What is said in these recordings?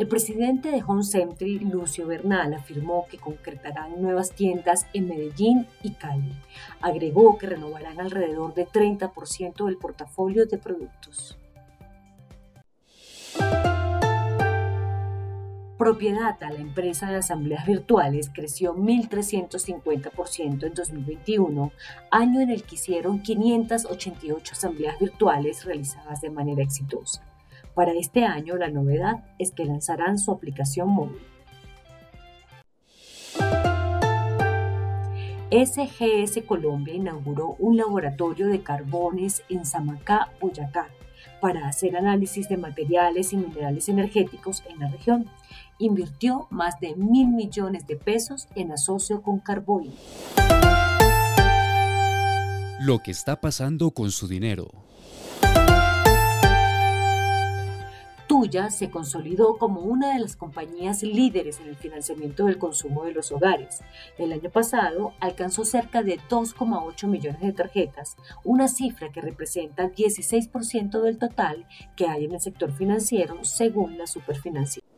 El presidente de Home Century, Lucio Bernal, afirmó que concretarán nuevas tiendas en Medellín y Cali. Agregó que renovarán alrededor de 30% del portafolio de productos. Propiedad a la empresa de asambleas virtuales creció 1.350% en 2021, año en el que hicieron 588 asambleas virtuales realizadas de manera exitosa. Para este año la novedad es que lanzarán su aplicación móvil. SGS Colombia inauguró un laboratorio de carbones en Samacá, Boyacá, para hacer análisis de materiales y minerales energéticos en la región. Invirtió más de mil millones de pesos en asocio con Carboy. Lo que está pasando con su dinero. Se consolidó como una de las compañías líderes en el financiamiento del consumo de los hogares. El año pasado alcanzó cerca de 2,8 millones de tarjetas, una cifra que representa el 16% del total que hay en el sector financiero según la Superfinanciera.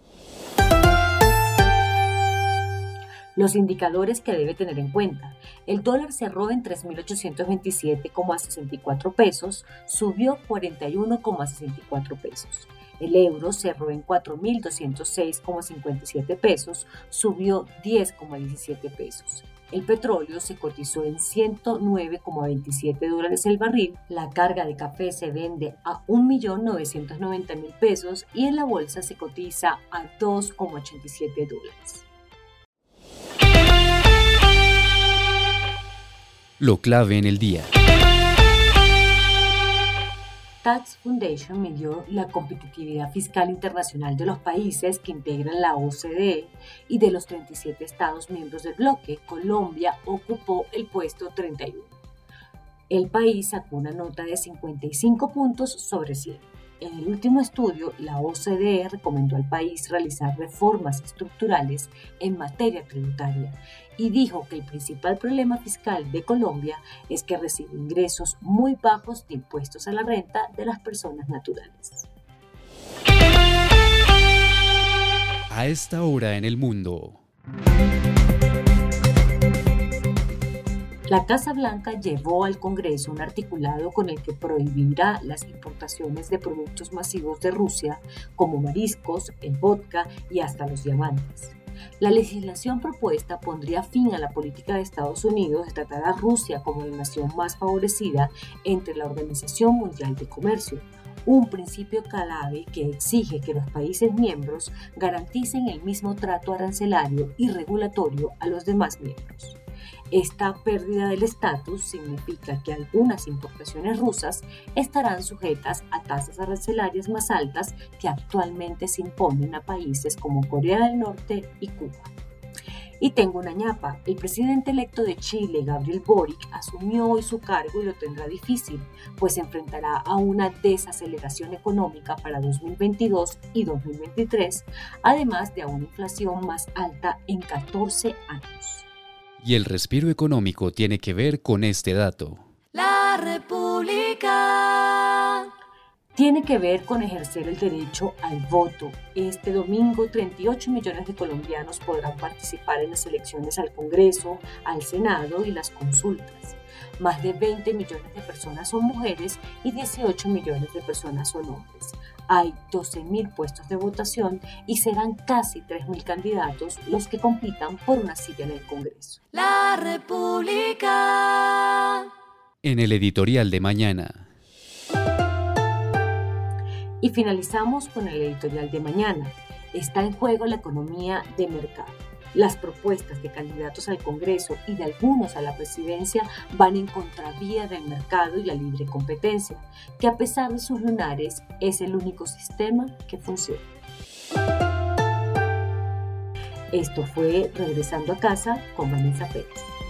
Los indicadores que debe tener en cuenta. El dólar cerró en 3.827,64 pesos, subió 41,64 pesos. El euro cerró en 4.206,57 pesos, subió 10,17 pesos. El petróleo se cotizó en 109,27 dólares el barril. La carga de café se vende a 1.990.000 pesos y en la bolsa se cotiza a 2,87 dólares. Lo clave en el día. Tax Foundation midió la competitividad fiscal internacional de los países que integran la OCDE y de los 37 estados miembros del bloque, Colombia ocupó el puesto 31. El país sacó una nota de 55 puntos sobre 100. En el último estudio, la OCDE recomendó al país realizar reformas estructurales en materia tributaria y dijo que el principal problema fiscal de Colombia es que recibe ingresos muy bajos de impuestos a la renta de las personas naturales. A esta hora en el mundo. La Casa Blanca llevó al Congreso un articulado con el que prohibirá las importaciones de productos masivos de Rusia, como mariscos, el vodka y hasta los diamantes. La legislación propuesta pondría fin a la política de Estados Unidos de tratar a Rusia como la nación más favorecida entre la Organización Mundial de Comercio, un principio clave que exige que los países miembros garanticen el mismo trato arancelario y regulatorio a los demás miembros. Esta pérdida del estatus significa que algunas importaciones rusas estarán sujetas a tasas arancelarias más altas que actualmente se imponen a países como Corea del Norte y Cuba. Y tengo una ñapa. El presidente electo de Chile, Gabriel Boric, asumió hoy su cargo y lo tendrá difícil, pues se enfrentará a una desaceleración económica para 2022 y 2023, además de a una inflación más alta en 14 años. Y el respiro económico tiene que ver con este dato. La República. Tiene que ver con ejercer el derecho al voto. Este domingo 38 millones de colombianos podrán participar en las elecciones al Congreso, al Senado y las consultas. Más de 20 millones de personas son mujeres y 18 millones de personas son hombres hay 12.000 puestos de votación y serán casi 3.000 candidatos los que compitan por una silla en el Congreso. La República. En el editorial de mañana. Y finalizamos con el editorial de mañana. Está en juego la economía de mercado. Las propuestas de candidatos al Congreso y de algunos a la presidencia van en contravía del mercado y la libre competencia, que a pesar de sus lunares es el único sistema que funciona. Esto fue Regresando a casa con Vanessa Pérez.